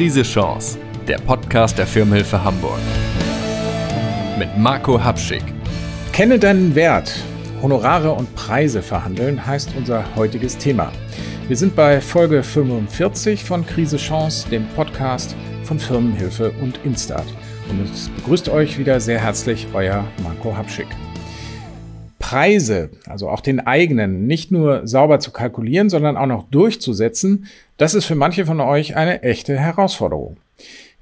Krise Chance, der Podcast der Firmenhilfe Hamburg. Mit Marco Habschick. Kenne deinen Wert. Honorare und Preise verhandeln heißt unser heutiges Thema. Wir sind bei Folge 45 von Krise Chance, dem Podcast von Firmenhilfe und Instart. Und es begrüßt euch wieder sehr herzlich euer Marco Habschick. Preise, also auch den eigenen, nicht nur sauber zu kalkulieren, sondern auch noch durchzusetzen, das ist für manche von euch eine echte Herausforderung.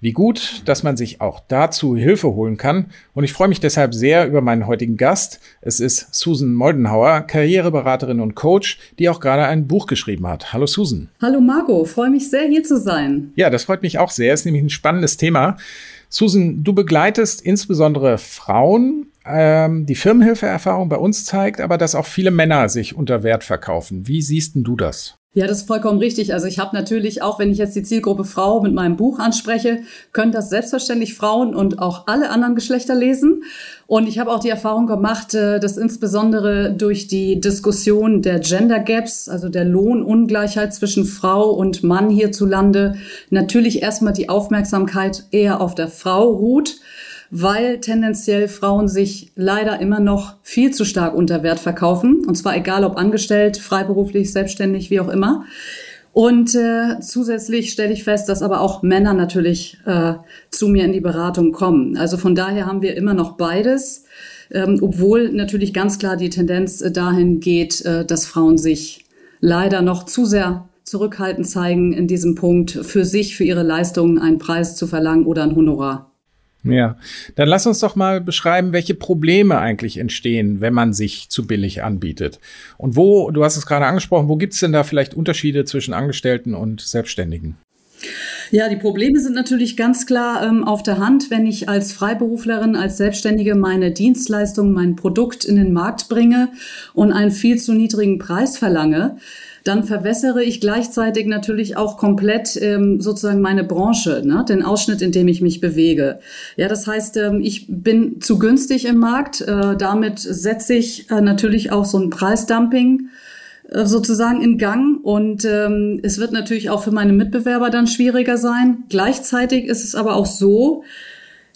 Wie gut, dass man sich auch dazu Hilfe holen kann. Und ich freue mich deshalb sehr über meinen heutigen Gast. Es ist Susan Moldenhauer, Karriereberaterin und Coach, die auch gerade ein Buch geschrieben hat. Hallo Susan. Hallo Marco, freue mich sehr hier zu sein. Ja, das freut mich auch sehr. Ist nämlich ein spannendes Thema. Susan, du begleitest insbesondere Frauen. Ähm, die Firmenhilfeerfahrung bei uns zeigt aber, dass auch viele Männer sich unter Wert verkaufen. Wie siehst denn du das? Ja, das ist vollkommen richtig. Also ich habe natürlich, auch wenn ich jetzt die Zielgruppe Frau mit meinem Buch anspreche, können das selbstverständlich Frauen und auch alle anderen Geschlechter lesen. Und ich habe auch die Erfahrung gemacht, äh, dass insbesondere durch die Diskussion der Gender Gaps, also der Lohnungleichheit zwischen Frau und Mann hierzulande, natürlich erstmal die Aufmerksamkeit eher auf der Frau ruht weil tendenziell Frauen sich leider immer noch viel zu stark unter Wert verkaufen. Und zwar egal ob angestellt, freiberuflich, selbstständig, wie auch immer. Und äh, zusätzlich stelle ich fest, dass aber auch Männer natürlich äh, zu mir in die Beratung kommen. Also von daher haben wir immer noch beides, ähm, obwohl natürlich ganz klar die Tendenz äh, dahin geht, äh, dass Frauen sich leider noch zu sehr zurückhaltend zeigen in diesem Punkt, für sich, für ihre Leistungen einen Preis zu verlangen oder ein Honorar. Ja, dann lass uns doch mal beschreiben, welche Probleme eigentlich entstehen, wenn man sich zu billig anbietet. Und wo, du hast es gerade angesprochen, wo gibt es denn da vielleicht Unterschiede zwischen Angestellten und Selbstständigen? Ja, die Probleme sind natürlich ganz klar ähm, auf der Hand, wenn ich als Freiberuflerin, als Selbstständige meine Dienstleistung, mein Produkt in den Markt bringe und einen viel zu niedrigen Preis verlange dann verwässere ich gleichzeitig natürlich auch komplett ähm, sozusagen meine Branche, ne? den Ausschnitt, in dem ich mich bewege. Ja, das heißt, ähm, ich bin zu günstig im Markt. Äh, damit setze ich äh, natürlich auch so ein Preisdumping äh, sozusagen in Gang und ähm, es wird natürlich auch für meine Mitbewerber dann schwieriger sein. Gleichzeitig ist es aber auch so,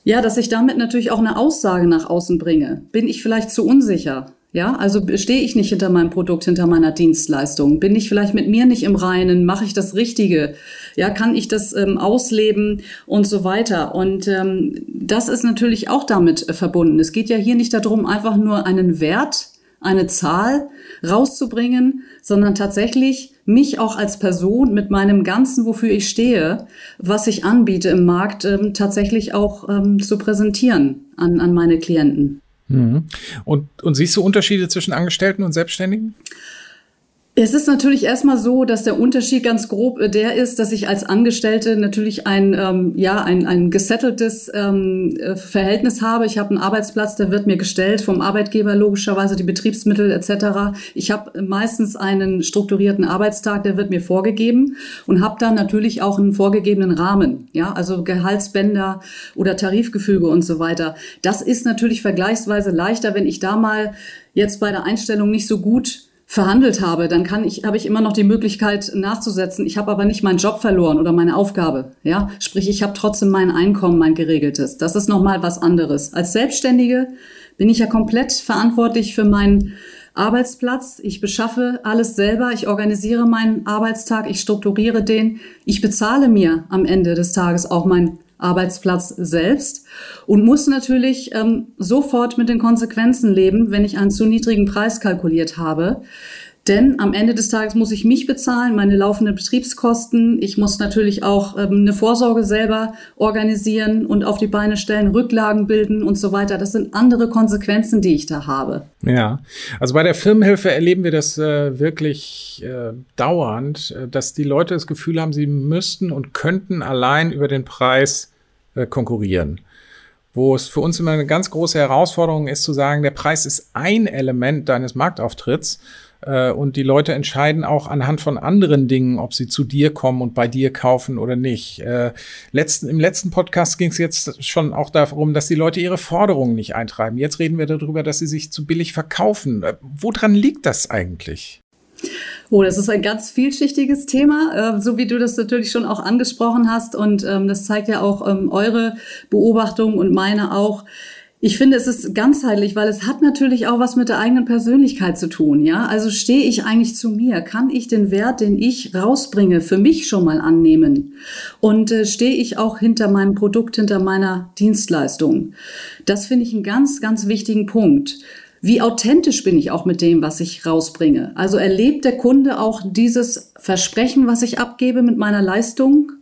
ja, dass ich damit natürlich auch eine Aussage nach außen bringe. Bin ich vielleicht zu unsicher? Ja, also stehe ich nicht hinter meinem Produkt, hinter meiner Dienstleistung? Bin ich vielleicht mit mir nicht im Reinen? Mache ich das Richtige? Ja, kann ich das ähm, ausleben und so weiter? Und ähm, das ist natürlich auch damit äh, verbunden. Es geht ja hier nicht darum, einfach nur einen Wert, eine Zahl rauszubringen, sondern tatsächlich mich auch als Person mit meinem Ganzen, wofür ich stehe, was ich anbiete im Markt, ähm, tatsächlich auch ähm, zu präsentieren an, an meine Klienten. Mhm. Und, und siehst du Unterschiede zwischen Angestellten und Selbstständigen? Es ist natürlich erstmal so, dass der Unterschied ganz grob äh, der ist, dass ich als Angestellte natürlich ein, ähm, ja, ein, ein gesetteltes ähm, äh, Verhältnis habe. Ich habe einen Arbeitsplatz, der wird mir gestellt vom Arbeitgeber logischerweise, die Betriebsmittel etc. Ich habe meistens einen strukturierten Arbeitstag, der wird mir vorgegeben und habe dann natürlich auch einen vorgegebenen Rahmen, ja, also Gehaltsbänder oder Tarifgefüge und so weiter. Das ist natürlich vergleichsweise leichter, wenn ich da mal jetzt bei der Einstellung nicht so gut verhandelt habe, dann kann ich, habe ich immer noch die Möglichkeit nachzusetzen. Ich habe aber nicht meinen Job verloren oder meine Aufgabe. Ja, sprich, ich habe trotzdem mein Einkommen, mein geregeltes. Das ist nochmal was anderes. Als Selbstständige bin ich ja komplett verantwortlich für meinen Arbeitsplatz. Ich beschaffe alles selber. Ich organisiere meinen Arbeitstag. Ich strukturiere den. Ich bezahle mir am Ende des Tages auch mein Arbeitsplatz selbst und muss natürlich ähm, sofort mit den Konsequenzen leben, wenn ich einen zu niedrigen Preis kalkuliert habe. Denn am Ende des Tages muss ich mich bezahlen, meine laufenden Betriebskosten. Ich muss natürlich auch ähm, eine Vorsorge selber organisieren und auf die Beine stellen, Rücklagen bilden und so weiter. Das sind andere Konsequenzen, die ich da habe. Ja, also bei der Firmenhilfe erleben wir das äh, wirklich äh, dauernd, äh, dass die Leute das Gefühl haben, sie müssten und könnten allein über den Preis äh, konkurrieren. Wo es für uns immer eine ganz große Herausforderung ist zu sagen, der Preis ist ein Element deines Marktauftritts äh, und die Leute entscheiden auch anhand von anderen Dingen, ob sie zu dir kommen und bei dir kaufen oder nicht. Äh, letzten, Im letzten Podcast ging es jetzt schon auch darum, dass die Leute ihre Forderungen nicht eintreiben. Jetzt reden wir darüber, dass sie sich zu billig verkaufen. Woran liegt das eigentlich? Oh, das ist ein ganz vielschichtiges Thema, äh, so wie du das natürlich schon auch angesprochen hast. Und ähm, das zeigt ja auch ähm, eure Beobachtung und meine auch. Ich finde, es ist ganzheitlich, weil es hat natürlich auch was mit der eigenen Persönlichkeit zu tun. Ja, also stehe ich eigentlich zu mir? Kann ich den Wert, den ich rausbringe, für mich schon mal annehmen? Und äh, stehe ich auch hinter meinem Produkt, hinter meiner Dienstleistung? Das finde ich einen ganz, ganz wichtigen Punkt. Wie authentisch bin ich auch mit dem, was ich rausbringe? Also erlebt der Kunde auch dieses Versprechen, was ich abgebe mit meiner Leistung,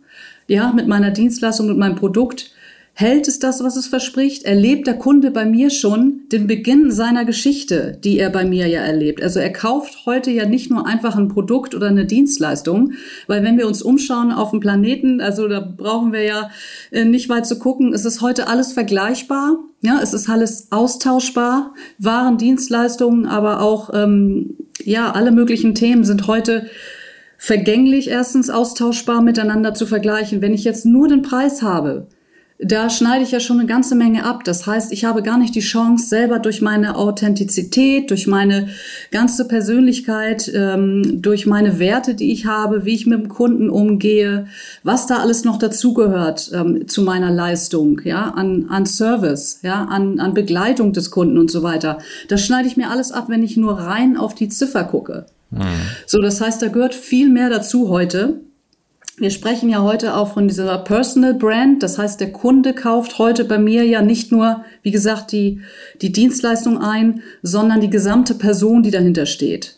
ja, mit meiner Dienstleistung, mit meinem Produkt? Hält es das, was es verspricht? Erlebt der Kunde bei mir schon den Beginn seiner Geschichte, die er bei mir ja erlebt? Also er kauft heute ja nicht nur einfach ein Produkt oder eine Dienstleistung, weil wenn wir uns umschauen auf dem Planeten, also da brauchen wir ja äh, nicht weit zu gucken, es ist heute alles vergleichbar. Ja, es ist alles austauschbar, Waren, Dienstleistungen, aber auch ähm, ja alle möglichen Themen sind heute vergänglich erstens austauschbar miteinander zu vergleichen. Wenn ich jetzt nur den Preis habe, da schneide ich ja schon eine ganze Menge ab. Das heißt, ich habe gar nicht die Chance, selber durch meine Authentizität, durch meine ganze Persönlichkeit, ähm, durch meine Werte, die ich habe, wie ich mit dem Kunden umgehe, was da alles noch dazugehört ähm, zu meiner Leistung, ja, an, an Service, ja, an, an Begleitung des Kunden und so weiter. Das schneide ich mir alles ab, wenn ich nur rein auf die Ziffer gucke. Mhm. So, das heißt, da gehört viel mehr dazu heute. Wir sprechen ja heute auch von dieser Personal Brand. Das heißt, der Kunde kauft heute bei mir ja nicht nur, wie gesagt, die, die Dienstleistung ein, sondern die gesamte Person, die dahinter steht.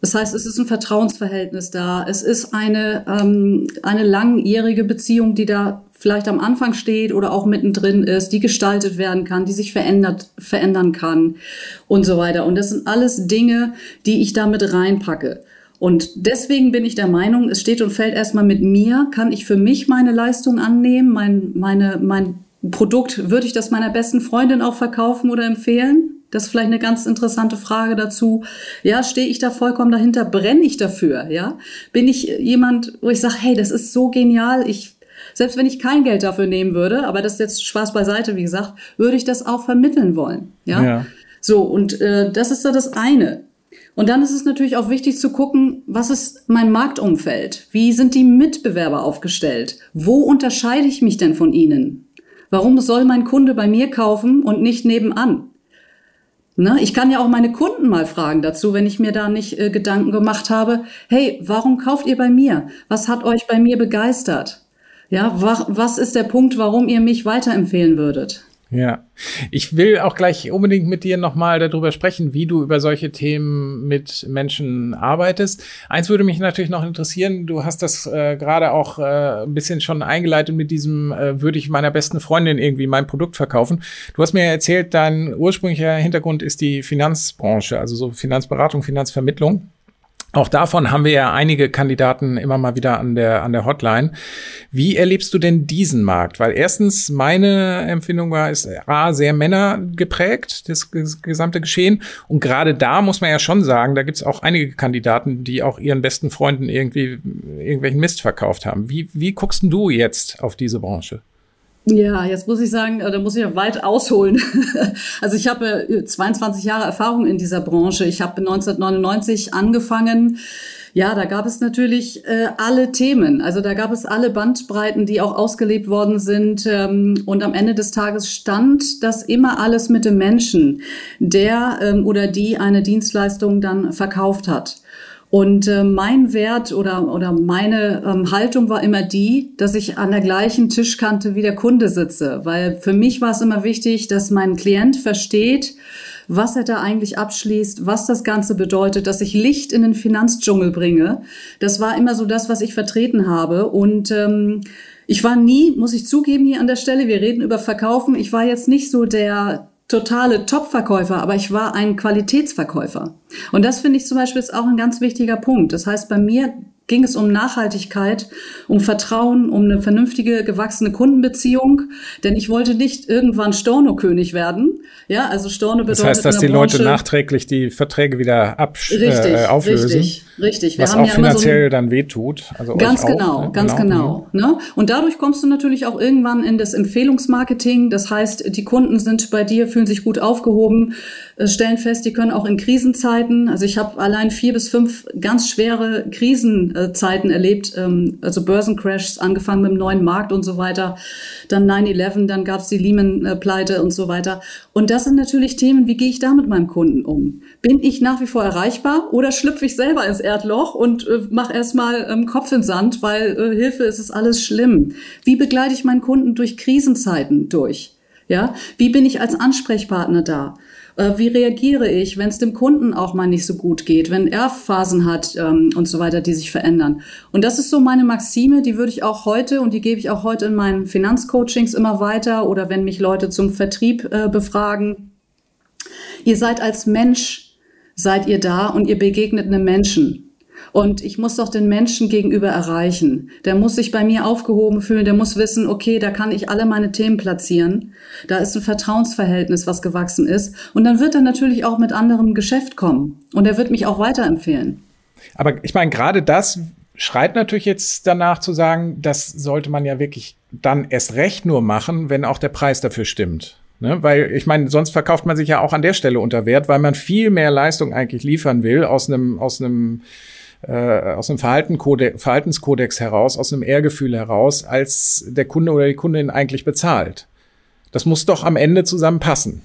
Das heißt, es ist ein Vertrauensverhältnis da. Es ist eine, ähm, eine langjährige Beziehung, die da vielleicht am Anfang steht oder auch mittendrin ist, die gestaltet werden kann, die sich verändert, verändern kann und so weiter. Und das sind alles Dinge, die ich damit reinpacke. Und deswegen bin ich der Meinung, es steht und fällt erstmal mit mir. Kann ich für mich meine Leistung annehmen? Mein, meine, mein Produkt, würde ich das meiner besten Freundin auch verkaufen oder empfehlen? Das ist vielleicht eine ganz interessante Frage dazu. Ja, stehe ich da vollkommen dahinter? Brenne ich dafür? Ja, bin ich jemand, wo ich sage, hey, das ist so genial. Ich selbst wenn ich kein Geld dafür nehmen würde, aber das ist jetzt Spaß beiseite, wie gesagt, würde ich das auch vermitteln wollen. Ja. ja. So und äh, das ist so das eine. Und dann ist es natürlich auch wichtig zu gucken, was ist mein Marktumfeld? Wie sind die Mitbewerber aufgestellt? Wo unterscheide ich mich denn von ihnen? Warum soll mein Kunde bei mir kaufen und nicht nebenan? Ne? Ich kann ja auch meine Kunden mal fragen dazu, wenn ich mir da nicht äh, Gedanken gemacht habe. Hey, warum kauft ihr bei mir? Was hat euch bei mir begeistert? Ja, was ist der Punkt, warum ihr mich weiterempfehlen würdet? Ja, ich will auch gleich unbedingt mit dir nochmal darüber sprechen, wie du über solche Themen mit Menschen arbeitest. Eins würde mich natürlich noch interessieren, du hast das äh, gerade auch äh, ein bisschen schon eingeleitet mit diesem, äh, würde ich meiner besten Freundin irgendwie mein Produkt verkaufen. Du hast mir erzählt, dein ursprünglicher Hintergrund ist die Finanzbranche, also so Finanzberatung, Finanzvermittlung. Auch davon haben wir ja einige Kandidaten immer mal wieder an der, an der Hotline. Wie erlebst du denn diesen Markt? Weil erstens meine Empfindung war, ist A, sehr Männer geprägt, das gesamte Geschehen. Und gerade da muss man ja schon sagen, da gibt es auch einige Kandidaten, die auch ihren besten Freunden irgendwie irgendwelchen Mist verkauft haben. Wie, wie guckst du jetzt auf diese Branche? Ja, jetzt muss ich sagen, äh, da muss ich ja weit ausholen. Also ich habe 22 Jahre Erfahrung in dieser Branche. Ich habe 1999 angefangen. Ja, da gab es natürlich äh, alle Themen. Also da gab es alle Bandbreiten, die auch ausgelebt worden sind. Ähm, und am Ende des Tages stand das immer alles mit dem Menschen, der ähm, oder die eine Dienstleistung dann verkauft hat. Und äh, mein Wert oder, oder meine ähm, Haltung war immer die, dass ich an der gleichen Tischkante wie der Kunde sitze. Weil für mich war es immer wichtig, dass mein Klient versteht, was er da eigentlich abschließt, was das Ganze bedeutet, dass ich Licht in den Finanzdschungel bringe. Das war immer so das, was ich vertreten habe. Und ähm, ich war nie, muss ich zugeben hier an der Stelle, wir reden über Verkaufen, ich war jetzt nicht so der, totale Top-Verkäufer, aber ich war ein Qualitätsverkäufer. Und das finde ich zum Beispiel ist auch ein ganz wichtiger Punkt. Das heißt, bei mir ging es um Nachhaltigkeit, um Vertrauen, um eine vernünftige, gewachsene Kundenbeziehung. Denn ich wollte nicht irgendwann Storno-König werden, Ja, also Storno bedeutet. Das heißt, dass die Branche, Leute nachträglich die Verträge wieder absch richtig, äh, auflösen. Richtig, richtig. Wir was auch ja finanziell so dann wehtut. Also ganz genau, auch, ne? ganz genau. genau ne? Und dadurch kommst du natürlich auch irgendwann in das Empfehlungsmarketing. Das heißt, die Kunden sind bei dir, fühlen sich gut aufgehoben, äh, stellen fest, die können auch in Krisenzeiten. Also ich habe allein vier bis fünf ganz schwere Krisenzeiten erlebt, ähm, also Börsencrashs, angefangen mit dem neuen Markt und so weiter, dann 9-11, dann gab es die Lehman-Pleite und so weiter. Und das sind natürlich Themen, wie gehe ich da mit meinem Kunden um? Bin ich nach wie vor erreichbar oder schlüpfe ich selber ins Erdloch und äh, mache erstmal ähm, Kopf in Sand, weil äh, Hilfe, es ist alles schlimm. Wie begleite ich meinen Kunden durch Krisenzeiten durch? Ja, wie bin ich als Ansprechpartner da? Äh, wie reagiere ich, wenn es dem Kunden auch mal nicht so gut geht, wenn er Phasen hat ähm, und so weiter, die sich verändern. Und das ist so meine Maxime, die würde ich auch heute und die gebe ich auch heute in meinen Finanzcoachings immer weiter oder wenn mich Leute zum Vertrieb äh, befragen. Ihr seid als Mensch, seid ihr da und ihr begegnet einem Menschen. Und ich muss doch den Menschen gegenüber erreichen. Der muss sich bei mir aufgehoben fühlen, der muss wissen, okay, da kann ich alle meine Themen platzieren. Da ist ein Vertrauensverhältnis, was gewachsen ist. Und dann wird er natürlich auch mit anderem Geschäft kommen. Und er wird mich auch weiterempfehlen. Aber ich meine, gerade das schreit natürlich jetzt danach zu sagen, das sollte man ja wirklich dann erst recht nur machen, wenn auch der Preis dafür stimmt. Ne? Weil ich meine, sonst verkauft man sich ja auch an der Stelle unter Wert, weil man viel mehr Leistung eigentlich liefern will aus einem, aus einem äh, aus einem Verhaltenskodex heraus, aus einem Ehrgefühl heraus, als der Kunde oder die Kundin eigentlich bezahlt. Das muss doch am Ende zusammenpassen.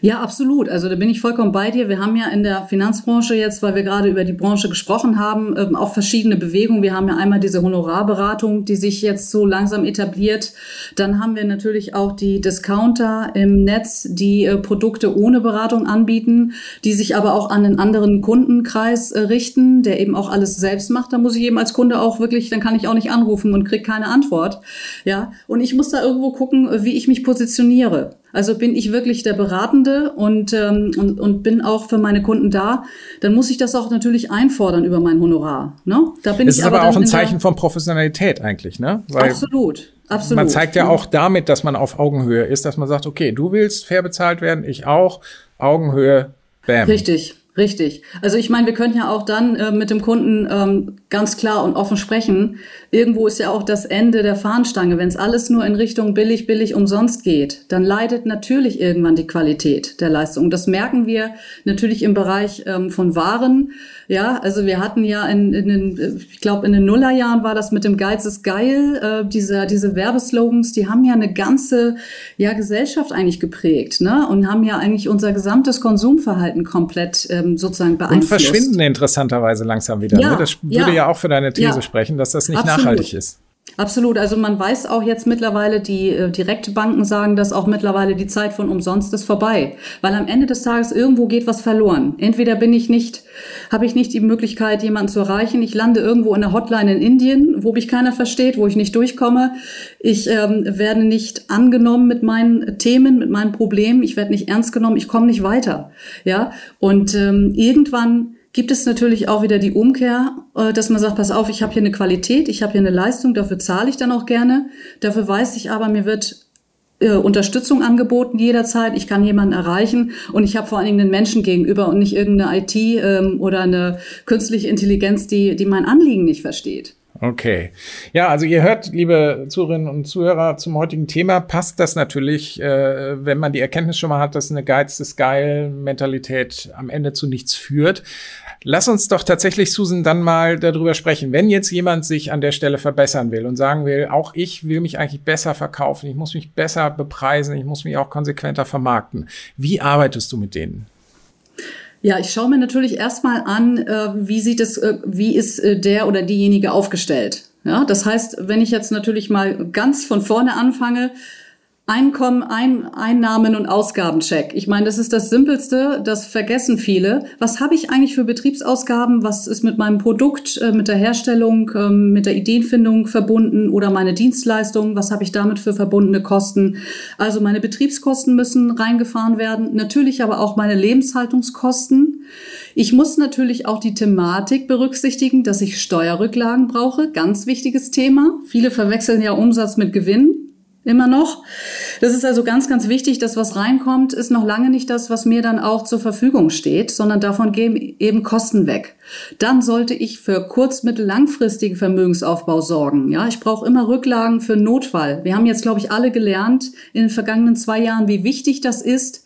Ja, absolut. Also da bin ich vollkommen bei dir. Wir haben ja in der Finanzbranche jetzt, weil wir gerade über die Branche gesprochen haben, ähm, auch verschiedene Bewegungen. Wir haben ja einmal diese Honorarberatung, die sich jetzt so langsam etabliert. Dann haben wir natürlich auch die Discounter im Netz, die äh, Produkte ohne Beratung anbieten, die sich aber auch an einen anderen Kundenkreis äh, richten, der eben auch alles selbst macht. Da muss ich eben als Kunde auch wirklich, dann kann ich auch nicht anrufen und kriege keine Antwort. Ja, und ich muss da irgendwo gucken, wie ich mich positioniere. Also bin ich wirklich der Beratende und, ähm, und, und bin auch für meine Kunden da, dann muss ich das auch natürlich einfordern über mein Honorar. Ne? Da bin das ich ist aber, aber auch ein Zeichen von Professionalität eigentlich, ne? Weil absolut. Absolut. Man zeigt ja auch damit, dass man auf Augenhöhe ist, dass man sagt, okay, du willst fair bezahlt werden, ich auch, Augenhöhe, bam. Richtig. Richtig. Also ich meine, wir könnten ja auch dann äh, mit dem Kunden ähm, ganz klar und offen sprechen. Irgendwo ist ja auch das Ende der Fahnenstange. Wenn es alles nur in Richtung billig, billig, umsonst geht, dann leidet natürlich irgendwann die Qualität der Leistung. Das merken wir natürlich im Bereich ähm, von Waren. Ja, also wir hatten ja in, in den, ich glaube in den Nullerjahren war das mit dem Geiz ist geil. Äh, diese, diese Werbeslogans, die haben ja eine ganze ja, Gesellschaft eigentlich geprägt ne? und haben ja eigentlich unser gesamtes Konsumverhalten komplett ähm, sozusagen beeinflusst. Und verschwinden interessanterweise langsam wieder. Ja, ne? Das würde ja, ja, auch für deine These ja, sprechen, dass das nicht absolut. nachhaltig ist. Absolut. Also man weiß auch jetzt mittlerweile, die äh, Direktbanken sagen, dass auch mittlerweile die Zeit von umsonst ist vorbei. Weil am Ende des Tages irgendwo geht was verloren. Entweder bin ich nicht, habe ich nicht die Möglichkeit, jemanden zu erreichen. Ich lande irgendwo in der Hotline in Indien, wo mich keiner versteht, wo ich nicht durchkomme. Ich ähm, werde nicht angenommen mit meinen Themen, mit meinen Problemen. Ich werde nicht ernst genommen. Ich komme nicht weiter. Ja. Und ähm, irgendwann gibt es natürlich auch wieder die Umkehr, äh, dass man sagt, pass auf, ich habe hier eine Qualität, ich habe hier eine Leistung, dafür zahle ich dann auch gerne. Dafür weiß ich aber, mir wird äh, Unterstützung angeboten jederzeit, ich kann jemanden erreichen und ich habe vor allen Dingen den Menschen gegenüber und nicht irgendeine IT ähm, oder eine künstliche Intelligenz, die, die mein Anliegen nicht versteht. Okay. Ja, also ihr hört, liebe Zuhörerinnen und Zuhörer, zum heutigen Thema passt das natürlich, äh, wenn man die Erkenntnis schon mal hat, dass eine Geiz ist geil Mentalität am Ende zu nichts führt. Lass uns doch tatsächlich, Susan, dann mal darüber sprechen. Wenn jetzt jemand sich an der Stelle verbessern will und sagen will, auch ich will mich eigentlich besser verkaufen, ich muss mich besser bepreisen, ich muss mich auch konsequenter vermarkten. Wie arbeitest du mit denen? Ja, ich schaue mir natürlich erstmal an, äh, wie sieht es, äh, wie ist äh, der oder diejenige aufgestellt. Ja, das heißt, wenn ich jetzt natürlich mal ganz von vorne anfange, Einkommen, Ein Einnahmen und Ausgabencheck. Ich meine, das ist das Simpelste, das vergessen viele. Was habe ich eigentlich für Betriebsausgaben? Was ist mit meinem Produkt, äh, mit der Herstellung, ähm, mit der Ideenfindung verbunden oder meine Dienstleistung? Was habe ich damit für verbundene Kosten? Also meine Betriebskosten müssen reingefahren werden, natürlich aber auch meine Lebenshaltungskosten. Ich muss natürlich auch die Thematik berücksichtigen, dass ich Steuerrücklagen brauche. Ganz wichtiges Thema. Viele verwechseln ja Umsatz mit Gewinn. Immer noch. Das ist also ganz, ganz wichtig, dass was reinkommt, ist noch lange nicht das, was mir dann auch zur Verfügung steht, sondern davon gehen eben Kosten weg. Dann sollte ich für kurz-, mittel-, langfristigen Vermögensaufbau sorgen. Ja, ich brauche immer Rücklagen für Notfall. Wir haben jetzt, glaube ich, alle gelernt in den vergangenen zwei Jahren, wie wichtig das ist,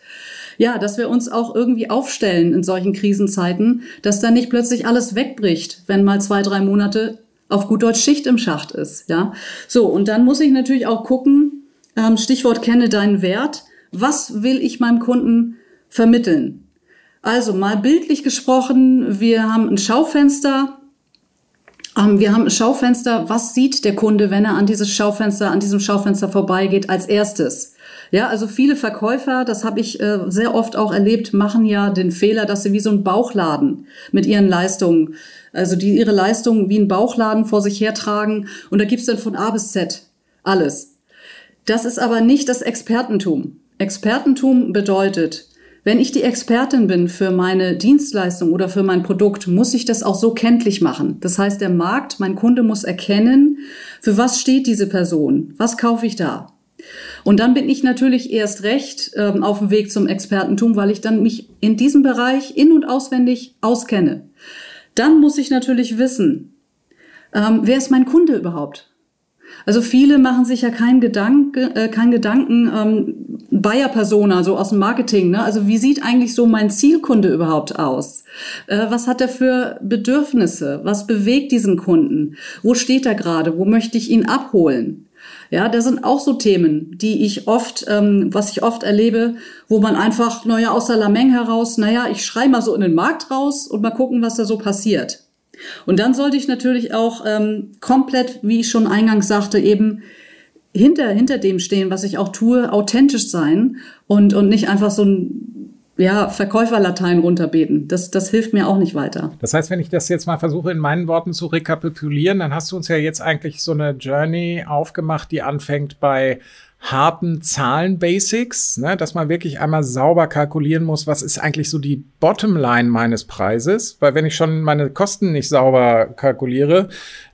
ja, dass wir uns auch irgendwie aufstellen in solchen Krisenzeiten, dass dann nicht plötzlich alles wegbricht, wenn mal zwei, drei Monate auf gut Deutsch Schicht im Schacht ist. Ja, so und dann muss ich natürlich auch gucken. Ähm, Stichwort kenne deinen Wert. Was will ich meinem Kunden vermitteln? Also mal bildlich gesprochen, wir haben ein Schaufenster. Ähm, wir haben ein Schaufenster. Was sieht der Kunde, wenn er an dieses Schaufenster, an diesem Schaufenster vorbeigeht als erstes? Ja, also viele Verkäufer, das habe ich äh, sehr oft auch erlebt, machen ja den Fehler, dass sie wie so ein Bauchladen mit ihren Leistungen also die ihre Leistungen wie ein Bauchladen vor sich hertragen und da gibt's dann von A bis Z alles. Das ist aber nicht das Expertentum. Expertentum bedeutet, wenn ich die Expertin bin für meine Dienstleistung oder für mein Produkt, muss ich das auch so kenntlich machen. Das heißt, der Markt, mein Kunde muss erkennen, für was steht diese Person, was kaufe ich da. Und dann bin ich natürlich erst recht ähm, auf dem Weg zum Expertentum, weil ich dann mich in diesem Bereich in und auswendig auskenne. Dann muss ich natürlich wissen, ähm, wer ist mein Kunde überhaupt? Also viele machen sich ja keinen Gedanke, äh, keinen Gedanken, ähm, Buyer-Persona, so aus dem Marketing. Ne? Also wie sieht eigentlich so mein Zielkunde überhaupt aus? Äh, was hat er für Bedürfnisse? Was bewegt diesen Kunden? Wo steht er gerade? Wo möchte ich ihn abholen? Ja, das sind auch so Themen, die ich oft, ähm, was ich oft erlebe, wo man einfach, naja, aus der Lameng heraus, naja, ich schreie mal so in den Markt raus und mal gucken, was da so passiert. Und dann sollte ich natürlich auch ähm, komplett, wie ich schon eingangs sagte, eben hinter, hinter dem stehen, was ich auch tue, authentisch sein und, und nicht einfach so ein ja, Verkäuferlatein runterbeten. Das, das hilft mir auch nicht weiter. Das heißt, wenn ich das jetzt mal versuche, in meinen Worten zu rekapitulieren, dann hast du uns ja jetzt eigentlich so eine Journey aufgemacht, die anfängt bei harten Zahlen-Basics, ne, dass man wirklich einmal sauber kalkulieren muss, was ist eigentlich so die Bottomline meines Preises, weil wenn ich schon meine Kosten nicht sauber kalkuliere,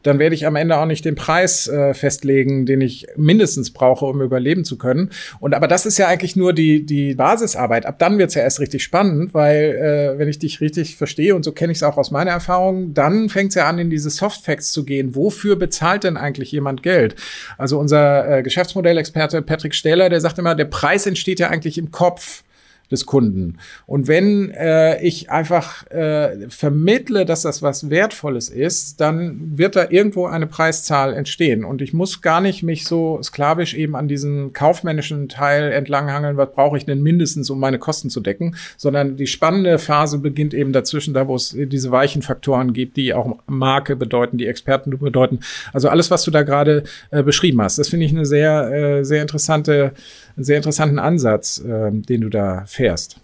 dann werde ich am Ende auch nicht den Preis äh, festlegen, den ich mindestens brauche, um überleben zu können. Und aber das ist ja eigentlich nur die, die Basisarbeit. Ab dann wird es ja erst richtig spannend, weil äh, wenn ich dich richtig verstehe, und so kenne ich es auch aus meiner Erfahrung, dann fängt es ja an, in diese Soft Facts zu gehen. Wofür bezahlt denn eigentlich jemand Geld? Also unser äh, Geschäftsmodellexperte Patrick Stähler, der sagt immer, der Preis entsteht ja eigentlich im Kopf des Kunden. Und wenn äh, ich einfach äh, vermittle, dass das was Wertvolles ist, dann wird da irgendwo eine Preiszahl entstehen. Und ich muss gar nicht mich so sklavisch eben an diesen kaufmännischen Teil entlanghangeln, was brauche ich denn mindestens, um meine Kosten zu decken, sondern die spannende Phase beginnt eben dazwischen, da wo es diese weichen Faktoren gibt, die auch Marke bedeuten, die Experten bedeuten. Also alles, was du da gerade äh, beschrieben hast, das finde ich eine sehr, äh, sehr interessante, sehr interessanten Ansatz, äh, den du da fährst.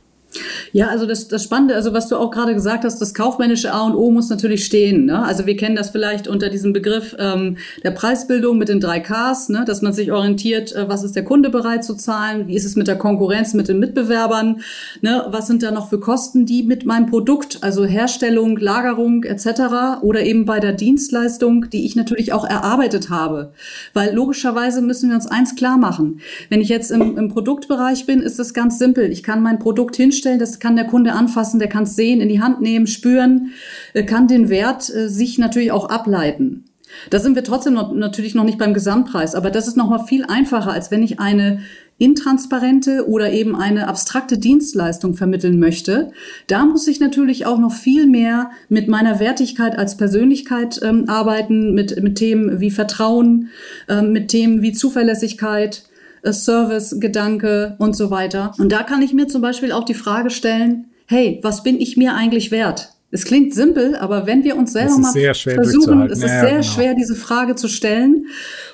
Ja, also das, das Spannende, also was du auch gerade gesagt hast, das kaufmännische A und O muss natürlich stehen. Ne? Also wir kennen das vielleicht unter diesem Begriff ähm, der Preisbildung mit den drei Ks, ne? dass man sich orientiert, äh, was ist der Kunde bereit zu zahlen, wie ist es mit der Konkurrenz, mit den Mitbewerbern, ne? was sind da noch für Kosten, die mit meinem Produkt, also Herstellung, Lagerung etc. oder eben bei der Dienstleistung, die ich natürlich auch erarbeitet habe. Weil logischerweise müssen wir uns eins klar machen. Wenn ich jetzt im, im Produktbereich bin, ist es ganz simpel. Ich kann mein Produkt hinstellen, hinstellen, das kann der Kunde anfassen, der kann es sehen, in die Hand nehmen, spüren, äh, kann den Wert äh, sich natürlich auch ableiten. Da sind wir trotzdem noch, natürlich noch nicht beim Gesamtpreis, aber das ist noch mal viel einfacher, als wenn ich eine intransparente oder eben eine abstrakte Dienstleistung vermitteln möchte. Da muss ich natürlich auch noch viel mehr mit meiner Wertigkeit als Persönlichkeit ähm, arbeiten, mit, mit Themen wie Vertrauen, ähm, mit Themen wie Zuverlässigkeit, Service-Gedanke und so weiter. Und da kann ich mir zum Beispiel auch die Frage stellen, hey, was bin ich mir eigentlich wert? Es klingt simpel, aber wenn wir uns selber mal versuchen, es ist ja, sehr genau. schwer, diese Frage zu stellen.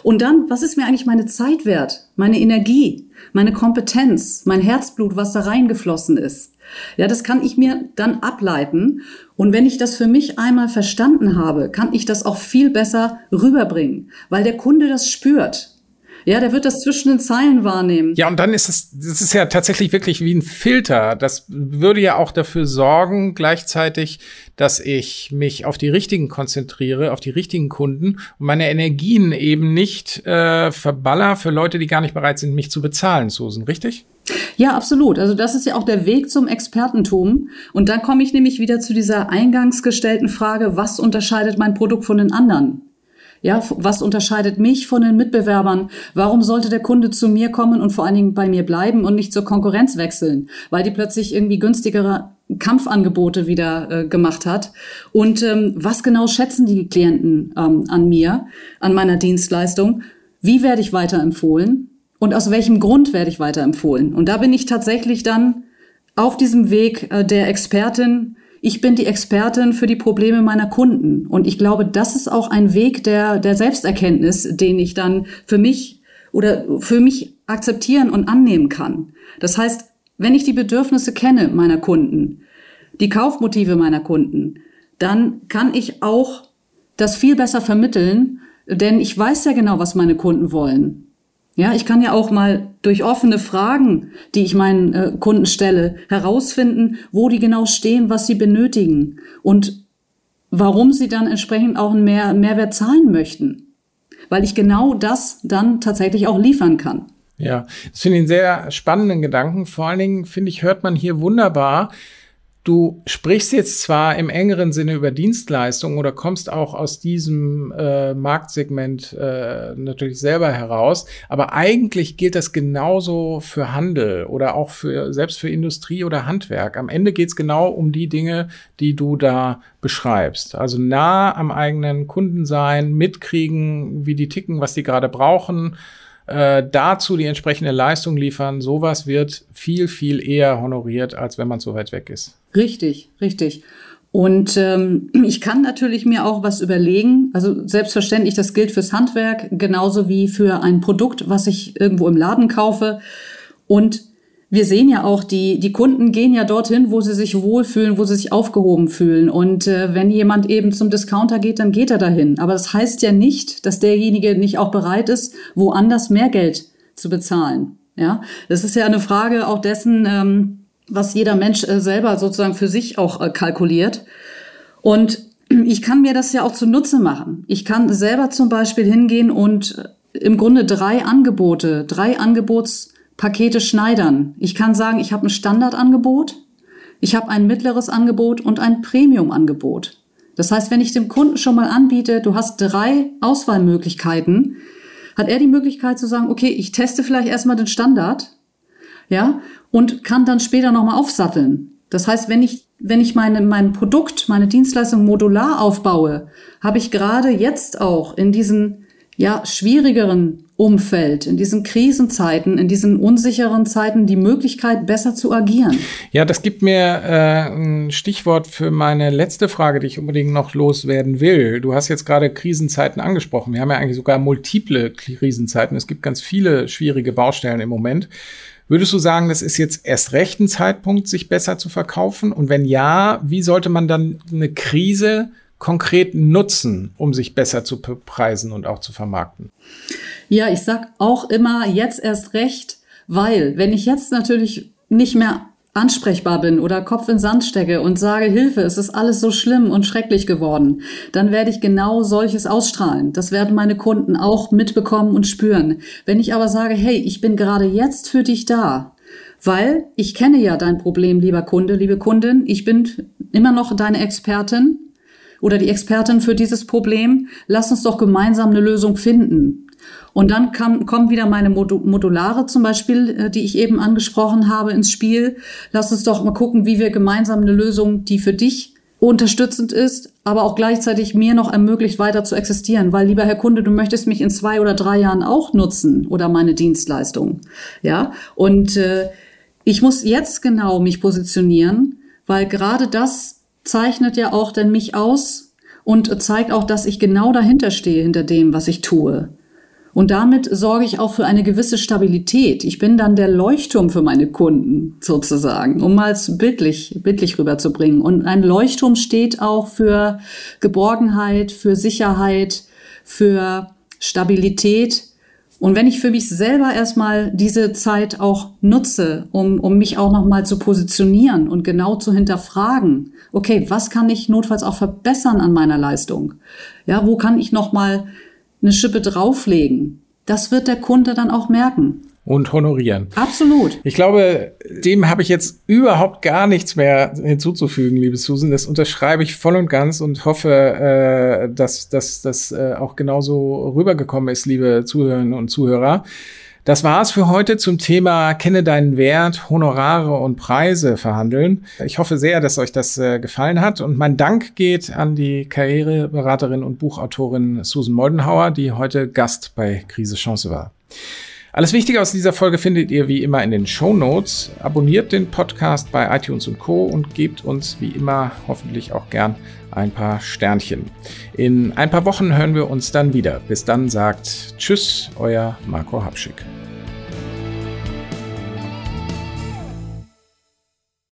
Und dann, was ist mir eigentlich meine Zeit wert? Meine Energie, meine Kompetenz, mein Herzblut, was da reingeflossen ist? Ja, das kann ich mir dann ableiten. Und wenn ich das für mich einmal verstanden habe, kann ich das auch viel besser rüberbringen, weil der Kunde das spürt. Ja, der wird das zwischen den Zeilen wahrnehmen. Ja, und dann ist es, das ist ja tatsächlich wirklich wie ein Filter. Das würde ja auch dafür sorgen, gleichzeitig, dass ich mich auf die richtigen konzentriere, auf die richtigen Kunden und meine Energien eben nicht äh, verballer für Leute, die gar nicht bereit sind, mich zu bezahlen, Susan, richtig? Ja, absolut. Also das ist ja auch der Weg zum Expertentum. Und dann komme ich nämlich wieder zu dieser eingangs gestellten Frage, was unterscheidet mein Produkt von den anderen? Ja, was unterscheidet mich von den Mitbewerbern? Warum sollte der Kunde zu mir kommen und vor allen Dingen bei mir bleiben und nicht zur Konkurrenz wechseln, weil die plötzlich irgendwie günstigere Kampfangebote wieder äh, gemacht hat? Und ähm, was genau schätzen die Klienten ähm, an mir, an meiner Dienstleistung? Wie werde ich weiterempfohlen? Und aus welchem Grund werde ich weiterempfohlen? Und da bin ich tatsächlich dann auf diesem Weg äh, der Expertin. Ich bin die Expertin für die Probleme meiner Kunden. Und ich glaube, das ist auch ein Weg der, der Selbsterkenntnis, den ich dann für mich oder für mich akzeptieren und annehmen kann. Das heißt, wenn ich die Bedürfnisse kenne meiner Kunden, die Kaufmotive meiner Kunden, dann kann ich auch das viel besser vermitteln, denn ich weiß ja genau, was meine Kunden wollen. Ja, ich kann ja auch mal durch offene Fragen, die ich meinen äh, Kunden stelle, herausfinden, wo die genau stehen, was sie benötigen und warum sie dann entsprechend auch einen Mehr Mehrwert zahlen möchten. Weil ich genau das dann tatsächlich auch liefern kann. Ja, das finde ich einen sehr spannenden Gedanken. Vor allen Dingen, finde ich, hört man hier wunderbar, Du sprichst jetzt zwar im engeren Sinne über Dienstleistungen oder kommst auch aus diesem äh, Marktsegment äh, natürlich selber heraus, aber eigentlich gilt das genauso für Handel oder auch für selbst für Industrie oder Handwerk. Am Ende geht es genau um die Dinge, die du da beschreibst. Also nah am eigenen Kunden sein, mitkriegen, wie die ticken, was die gerade brauchen äh, dazu die entsprechende Leistung liefern, sowas wird viel, viel eher honoriert, als wenn man so weit weg ist. Richtig, richtig. Und ähm, ich kann natürlich mir auch was überlegen. Also selbstverständlich, das gilt fürs Handwerk genauso wie für ein Produkt, was ich irgendwo im Laden kaufe. Und wir sehen ja auch, die, die Kunden gehen ja dorthin, wo sie sich wohlfühlen, wo sie sich aufgehoben fühlen. Und äh, wenn jemand eben zum Discounter geht, dann geht er dahin. Aber das heißt ja nicht, dass derjenige nicht auch bereit ist, woanders mehr Geld zu bezahlen. Ja, das ist ja eine Frage auch dessen, ähm, was jeder Mensch äh, selber sozusagen für sich auch äh, kalkuliert. Und ich kann mir das ja auch zunutze machen. Ich kann selber zum Beispiel hingehen und äh, im Grunde drei Angebote, drei Angebots Pakete schneidern. Ich kann sagen, ich habe ein Standardangebot, ich habe ein mittleres Angebot und ein Premium-Angebot. Das heißt, wenn ich dem Kunden schon mal anbiete, du hast drei Auswahlmöglichkeiten, hat er die Möglichkeit zu sagen, okay, ich teste vielleicht erstmal den Standard, ja, und kann dann später nochmal aufsatteln. Das heißt, wenn ich, wenn ich meine, mein Produkt, meine Dienstleistung modular aufbaue, habe ich gerade jetzt auch in diesen, ja, schwierigeren Umfeld, in diesen Krisenzeiten, in diesen unsicheren Zeiten die Möglichkeit, besser zu agieren? Ja, das gibt mir äh, ein Stichwort für meine letzte Frage, die ich unbedingt noch loswerden will. Du hast jetzt gerade Krisenzeiten angesprochen. Wir haben ja eigentlich sogar multiple Krisenzeiten. Es gibt ganz viele schwierige Baustellen im Moment. Würdest du sagen, das ist jetzt erst recht ein Zeitpunkt, sich besser zu verkaufen? Und wenn ja, wie sollte man dann eine Krise konkret nutzen, um sich besser zu preisen und auch zu vermarkten? Ja, ich sag auch immer jetzt erst recht, weil wenn ich jetzt natürlich nicht mehr ansprechbar bin oder Kopf in Sand stecke und sage, Hilfe, es ist alles so schlimm und schrecklich geworden, dann werde ich genau solches ausstrahlen. Das werden meine Kunden auch mitbekommen und spüren. Wenn ich aber sage, hey, ich bin gerade jetzt für dich da, weil ich kenne ja dein Problem, lieber Kunde, liebe Kundin, ich bin immer noch deine Expertin oder die Expertin für dieses Problem, lass uns doch gemeinsam eine Lösung finden. Und dann kam, kommen wieder meine Modulare zum Beispiel, äh, die ich eben angesprochen habe, ins Spiel. Lass uns doch mal gucken, wie wir gemeinsam eine Lösung, die für dich unterstützend ist, aber auch gleichzeitig mir noch ermöglicht, weiter zu existieren. Weil, lieber Herr Kunde, du möchtest mich in zwei oder drei Jahren auch nutzen oder meine Dienstleistung. Ja, und äh, ich muss jetzt genau mich positionieren, weil gerade das zeichnet ja auch denn mich aus und zeigt auch, dass ich genau dahinter stehe, hinter dem, was ich tue. Und damit sorge ich auch für eine gewisse Stabilität. Ich bin dann der Leuchtturm für meine Kunden sozusagen, um mal es bildlich, bildlich rüberzubringen. Und ein Leuchtturm steht auch für Geborgenheit, für Sicherheit, für Stabilität Und wenn ich für mich selber erstmal diese Zeit auch nutze, um, um mich auch nochmal zu positionieren und genau zu hinterfragen, okay, was kann ich notfalls auch verbessern an meiner Leistung? Ja, wo kann ich nochmal eine Schippe drauflegen? Das wird der Kunde dann auch merken und honorieren. Absolut. Ich glaube, dem habe ich jetzt überhaupt gar nichts mehr hinzuzufügen, liebe Susan. Das unterschreibe ich voll und ganz und hoffe, äh, dass das äh, auch genauso rübergekommen ist, liebe Zuhörerinnen und Zuhörer. Das war's für heute zum Thema Kenne deinen Wert, Honorare und Preise verhandeln. Ich hoffe sehr, dass euch das äh, gefallen hat und mein Dank geht an die Karriereberaterin und Buchautorin Susan Moldenhauer, die heute Gast bei Krise Chance war. Alles Wichtige aus dieser Folge findet ihr wie immer in den Show Notes. Abonniert den Podcast bei iTunes und Co. und gebt uns wie immer hoffentlich auch gern ein paar Sternchen. In ein paar Wochen hören wir uns dann wieder. Bis dann sagt Tschüss, euer Marco Habschick.